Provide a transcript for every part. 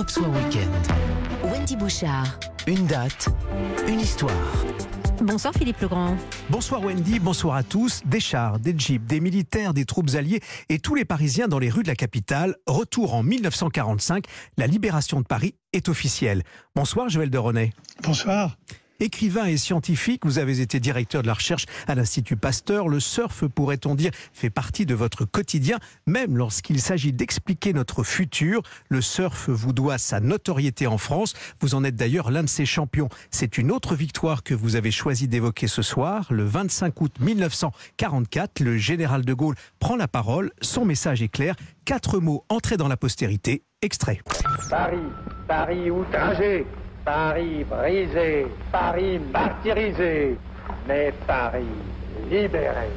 Europe Soir Weekend. Wendy Bouchard. Une date, une histoire. Bonsoir Philippe Legrand. Bonsoir Wendy, bonsoir à tous. Des chars, des jeeps, des militaires, des troupes alliées et tous les Parisiens dans les rues de la capitale. Retour en 1945, la libération de Paris est officielle. Bonsoir Joël de René. Bonsoir. Écrivain et scientifique, vous avez été directeur de la recherche à l'Institut Pasteur. Le surf, pourrait-on dire, fait partie de votre quotidien, même lorsqu'il s'agit d'expliquer notre futur. Le surf vous doit sa notoriété en France. Vous en êtes d'ailleurs l'un de ses champions. C'est une autre victoire que vous avez choisi d'évoquer ce soir. Le 25 août 1944, le général de Gaulle prend la parole. Son message est clair. Quatre mots entrés dans la postérité. Extrait. Paris, Paris outragé, Paris brisé, Paris martyrisé, mais Paris libéré.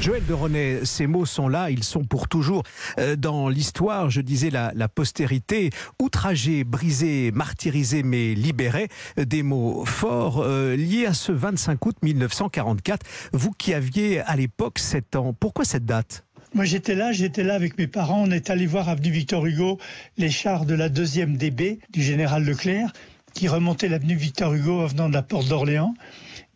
Joël de René, ces mots sont là, ils sont pour toujours euh, dans l'histoire, je disais la, la postérité, outragé, brisé, martyrisé mais libéré, euh, des mots forts euh, liés à ce 25 août 1944. Vous qui aviez à l'époque 7 ans, pourquoi cette date? Moi j'étais là, j'étais là avec mes parents. On est allé voir avenue Victor Hugo les chars de la deuxième DB du général Leclerc qui remontaient l'avenue Victor Hugo en venant de la porte d'Orléans.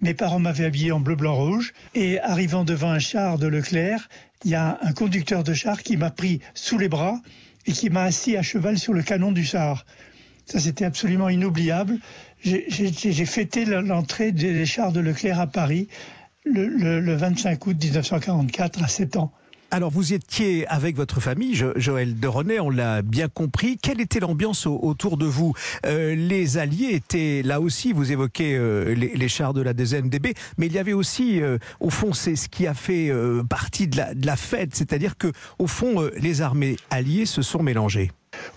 Mes parents m'avaient habillé en bleu, blanc, rouge. Et arrivant devant un char de Leclerc, il y a un conducteur de char qui m'a pris sous les bras et qui m'a assis à cheval sur le canon du char. Ça, c'était absolument inoubliable. J'ai- fêté l'entrée des chars de Leclerc à Paris le 25 août 1944 à 7 ans. Alors vous étiez avec votre famille, Jo- Joël de René, on l'a bien compris. Quelle était l'ambiance au- autour de vous? Euh, Les Alliés étaient là aussi, vous évoquez euh, les, chars de la DB, mais il y avait aussi, euh, au fond, c'est ce qui a fait partie de la, de la fête, c'est-à-dire que au fond, les armées alliées se sont mélangées.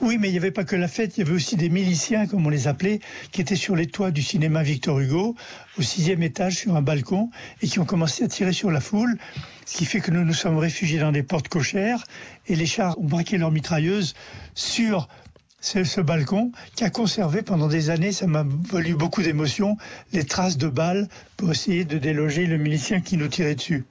Oui, mais il n'y avait pas que la fête, il y avait aussi des miliciens, comme on les appelait, qui étaient sur les toits du cinéma Victor Hugo, au sixième étage, sur un balcon, et qui ont commencé à tirer sur la foule, ce qui fait que nous nous sommes réfugiés dans des portes cochères, et les chars ont braqué leurs mitrailleuses sur ce, balcon, qui a conservé pendant des années, ça m'a valu beaucoup d'émotions, les traces de balles pour essayer de déloger le milicien qui nous tirait dessus.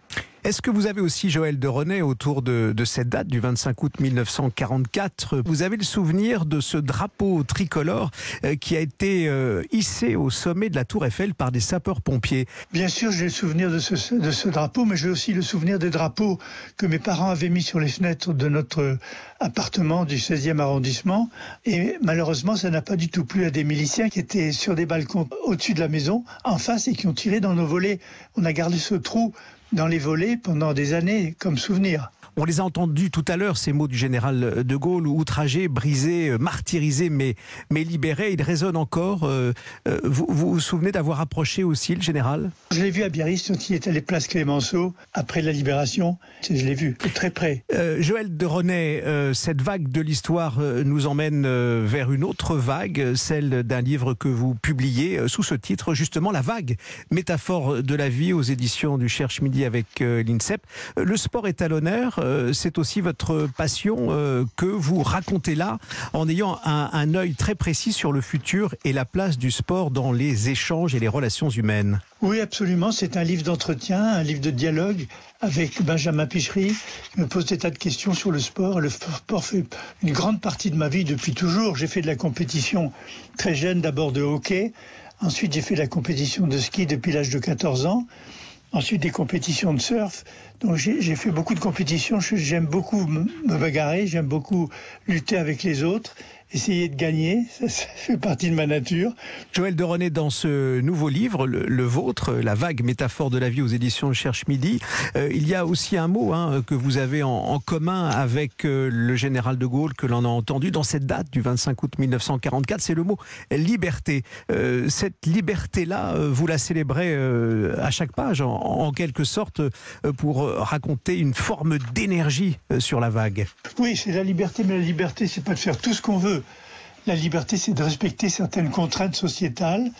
Est-ce que vous avez aussi, Joël de René, autour de, cette date du 25 août 1944, vous avez le souvenir de ce drapeau tricolore euh, qui a été euh, hissé au sommet de la tour Eiffel par des sapeurs-pompiers? Bien sûr, j'ai le souvenir de ce drapeau, mais j'ai aussi le souvenir des drapeaux que mes parents avaient mis sur les fenêtres de notre appartement du 16e arrondissement. Et malheureusement, ça n'a pas du tout plu à des miliciens qui étaient sur des balcons au-dessus de la maison, en face, et qui ont tiré dans nos volets. On a gardé ce trou dans les volets pendant des années comme souvenir. On les a entendus tout à l'heure, ces mots du général de Gaulle, outragé, brisé, euh, martyrisé, mais, mais libéré. Ils résonnent encore. Euh, euh, vous, vous vous souvenez d'avoir approché aussi le général? Je l'ai vu à Biarritz quand il est allé place Clémenceau, après la libération. Je l'ai vu de très près. Euh, Joël de René, euh, cette vague de l'histoire nous emmène vers une autre vague, celle d'un livre que vous publiez sous ce titre, justement La vague, métaphore de la vie aux éditions du Cherche Midi avec l'INSEP. Le sport est à l'honneur, euh, c'est aussi votre passion euh, que vous racontez là en ayant un, un œil très précis sur le futur et la place du sport dans les échanges et les relations humaines. Oui, absolument. C'est un livre d'entretien, un livre de dialogue avec Benjamin Pichery. Il me pose des tas de questions sur le sport. Le sport fait une grande partie de ma vie depuis toujours. J'ai fait de la compétition très jeune, d'abord de hockey. Ensuite, j'ai fait de la compétition de ski depuis l'âge de 14 ans. Ensuite, des compétitions de surf. Donc, j'ai fait beaucoup de compétitions. J'aime beaucoup me bagarrer. J'aime beaucoup lutter avec les autres. Essayer de gagner. Ça, ça fait partie de ma nature. Joël de René, dans ce nouveau livre, le, le vôtre, La vague métaphore de la vie aux éditions Cherche Midi, euh, il y a aussi un mot hein, que vous avez en, en commun avec euh, le général de Gaulle, que l'on a entendu dans cette date du 25 août 1944, c'est le mot liberté. Euh, cette liberté-là, vous la célébrez à chaque page, en, en quelque sorte, pour raconter une forme d'énergie sur la vague. Oui, c'est la liberté, mais la liberté, c'est pas de faire tout ce qu'on veut. La liberté, c'est de respecter certaines contraintes sociétales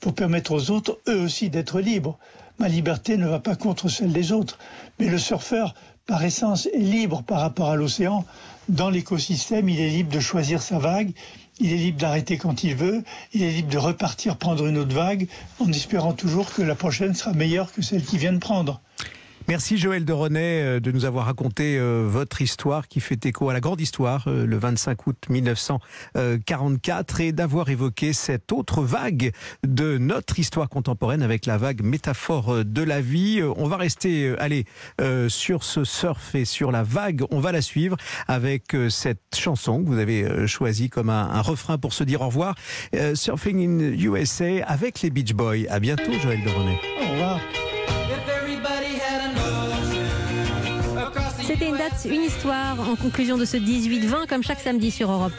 pour permettre aux autres, eux aussi, d'être libres. Ma liberté ne va pas contre celle des autres. Mais le surfeur, par essence, est libre par rapport à l'océan. Dans l'écosystème, il est libre de choisir sa vague, il est libre d'arrêter quand il veut, il est libre de repartir prendre une autre vague en espérant toujours que la prochaine sera meilleure que celle qu'il vient de prendre. Merci Joël de René euh, de nous avoir raconté euh, votre histoire qui fait écho à la grande histoire euh, le 25 août 1944 et d'avoir évoqué cette autre vague de notre histoire contemporaine avec la vague métaphore de la vie. On va rester allez, sur ce surf et sur la vague. On va la suivre avec cette chanson que vous avez choisie comme un, un refrain pour se dire au revoir. Surfing in USA avec les Beach Boys. À bientôt Joël de René. Au revoir. C'était une date, une histoire en conclusion de ce 18-20 comme chaque samedi sur Europe.